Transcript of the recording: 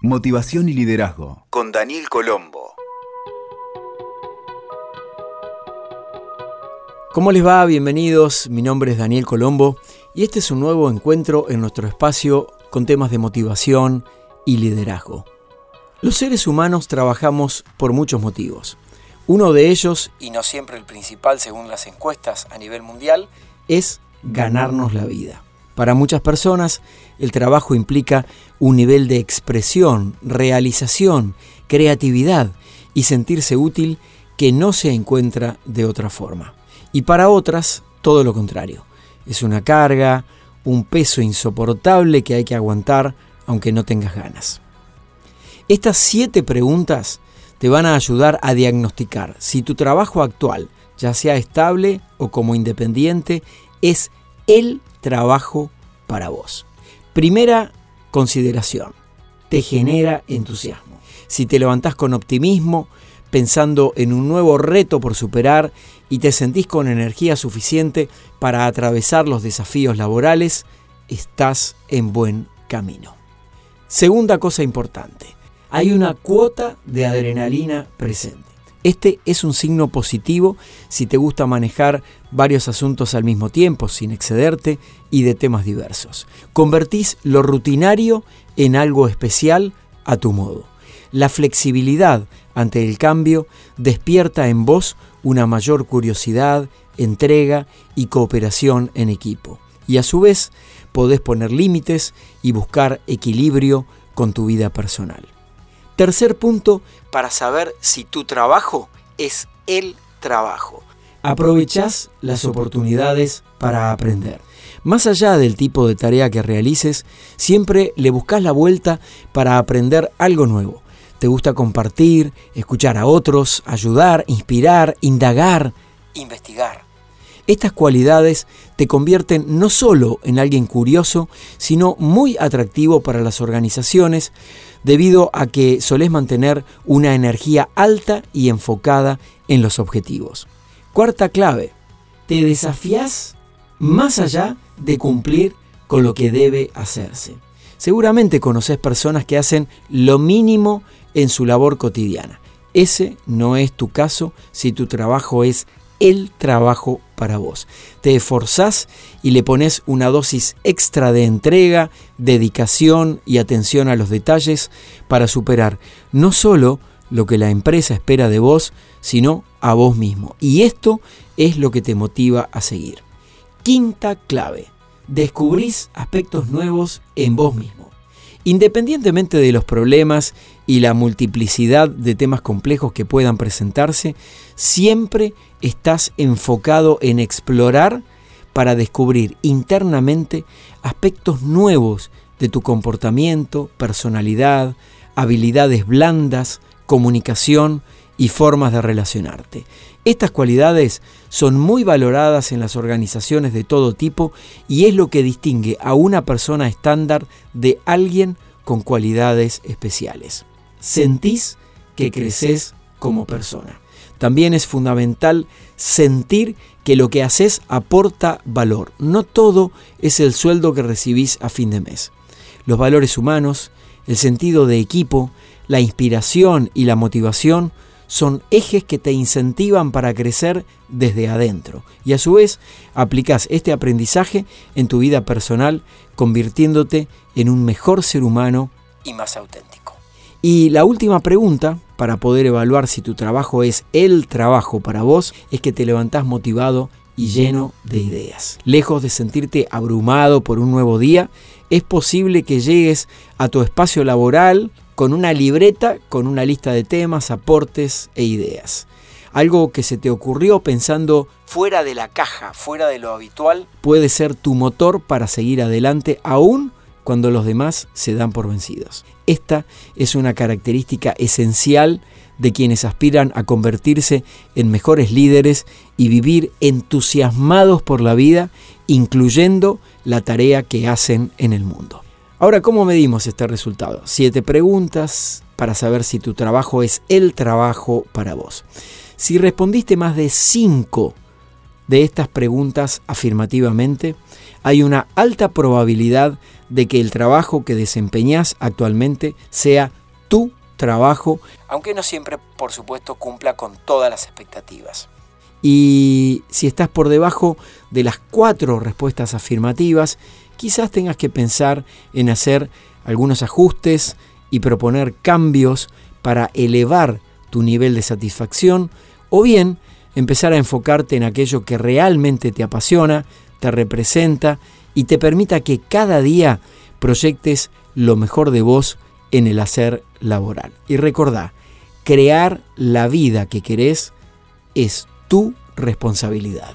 Motivación y liderazgo con Daniel Colombo. ¿Cómo les va? Bienvenidos, mi nombre es Daniel Colombo y este es un nuevo encuentro en nuestro espacio con temas de motivación y liderazgo. Los seres humanos trabajamos por muchos motivos. Uno de ellos, y no siempre el principal según las encuestas a nivel mundial, es ganarnos la vida. Para muchas personas, el trabajo implica un nivel de expresión, realización, creatividad y sentirse útil que no se encuentra de otra forma. Y para otras, todo lo contrario. Es una carga, un peso insoportable que hay que aguantar aunque no tengas ganas. Estas siete preguntas te van a ayudar a diagnosticar si tu trabajo actual, ya sea estable o como independiente, es el trabajo para vos. Primera consideración, te genera entusiasmo. Si te levantás con optimismo, pensando en un nuevo reto por superar y te sentís con energía suficiente para atravesar los desafíos laborales, estás en buen camino. Segunda cosa importante, hay una cuota de adrenalina presente. Este es un signo positivo si te gusta manejar varios asuntos al mismo tiempo, sin excederte y de temas diversos. Convertís lo rutinario en algo especial a tu modo. La flexibilidad ante el cambio despierta en vos una mayor curiosidad, entrega y cooperación en equipo. Y a su vez podés poner límites y buscar equilibrio con tu vida personal. Tercer punto para saber si tu trabajo es el trabajo. Aprovechás las oportunidades para aprender. Más allá del tipo de tarea que realices, siempre le buscas la vuelta para aprender algo nuevo. Te gusta compartir, escuchar a otros, ayudar, inspirar, indagar, investigar. Estas cualidades te convierten no solo en alguien curioso, sino muy atractivo para las organizaciones, debido a que solés mantener una energía alta y enfocada en los objetivos. Cuarta clave, te desafías más allá de cumplir con lo que debe hacerse. Seguramente conoces personas que hacen lo mínimo en su labor cotidiana. Ese no es tu caso si tu trabajo es el trabajo para vos. Te esforzás y le pones una dosis extra de entrega, dedicación y atención a los detalles para superar no solo lo que la empresa espera de vos, sino a vos mismo. Y esto es lo que te motiva a seguir. Quinta clave. Descubrís aspectos nuevos en vos mismo. Independientemente de los problemas y la multiplicidad de temas complejos que puedan presentarse, siempre estás enfocado en explorar para descubrir internamente aspectos nuevos de tu comportamiento, personalidad, habilidades blandas, comunicación y formas de relacionarte. Estas cualidades son muy valoradas en las organizaciones de todo tipo y es lo que distingue a una persona estándar de alguien con cualidades especiales. Sentís que creces como persona. También es fundamental sentir que lo que haces aporta valor. No todo es el sueldo que recibís a fin de mes. Los valores humanos, el sentido de equipo, la inspiración y la motivación son ejes que te incentivan para crecer desde adentro y a su vez aplicas este aprendizaje en tu vida personal convirtiéndote en un mejor ser humano y más auténtico. Y la última pregunta para poder evaluar si tu trabajo es el trabajo para vos es que te levantás motivado y lleno de ideas. Lejos de sentirte abrumado por un nuevo día, es posible que llegues a tu espacio laboral con una libreta con una lista de temas, aportes e ideas. Algo que se te ocurrió pensando fuera de la caja, fuera de lo habitual, puede ser tu motor para seguir adelante aún cuando los demás se dan por vencidos. Esta es una característica esencial de quienes aspiran a convertirse en mejores líderes y vivir entusiasmados por la vida, incluyendo la tarea que hacen en el mundo. Ahora, ¿cómo medimos este resultado? Siete preguntas para saber si tu trabajo es el trabajo para vos. Si respondiste más de cinco de estas preguntas afirmativamente, hay una alta probabilidad de que el trabajo que desempeñas actualmente sea tu trabajo, aunque no siempre, por supuesto, cumpla con todas las expectativas. Y si estás por debajo de las cuatro respuestas afirmativas, quizás tengas que pensar en hacer algunos ajustes y proponer cambios para elevar tu nivel de satisfacción o bien empezar a enfocarte en aquello que realmente te apasiona, te representa y te permita que cada día proyectes lo mejor de vos en el hacer laboral. Y recordá, crear la vida que querés es tu responsabilidad.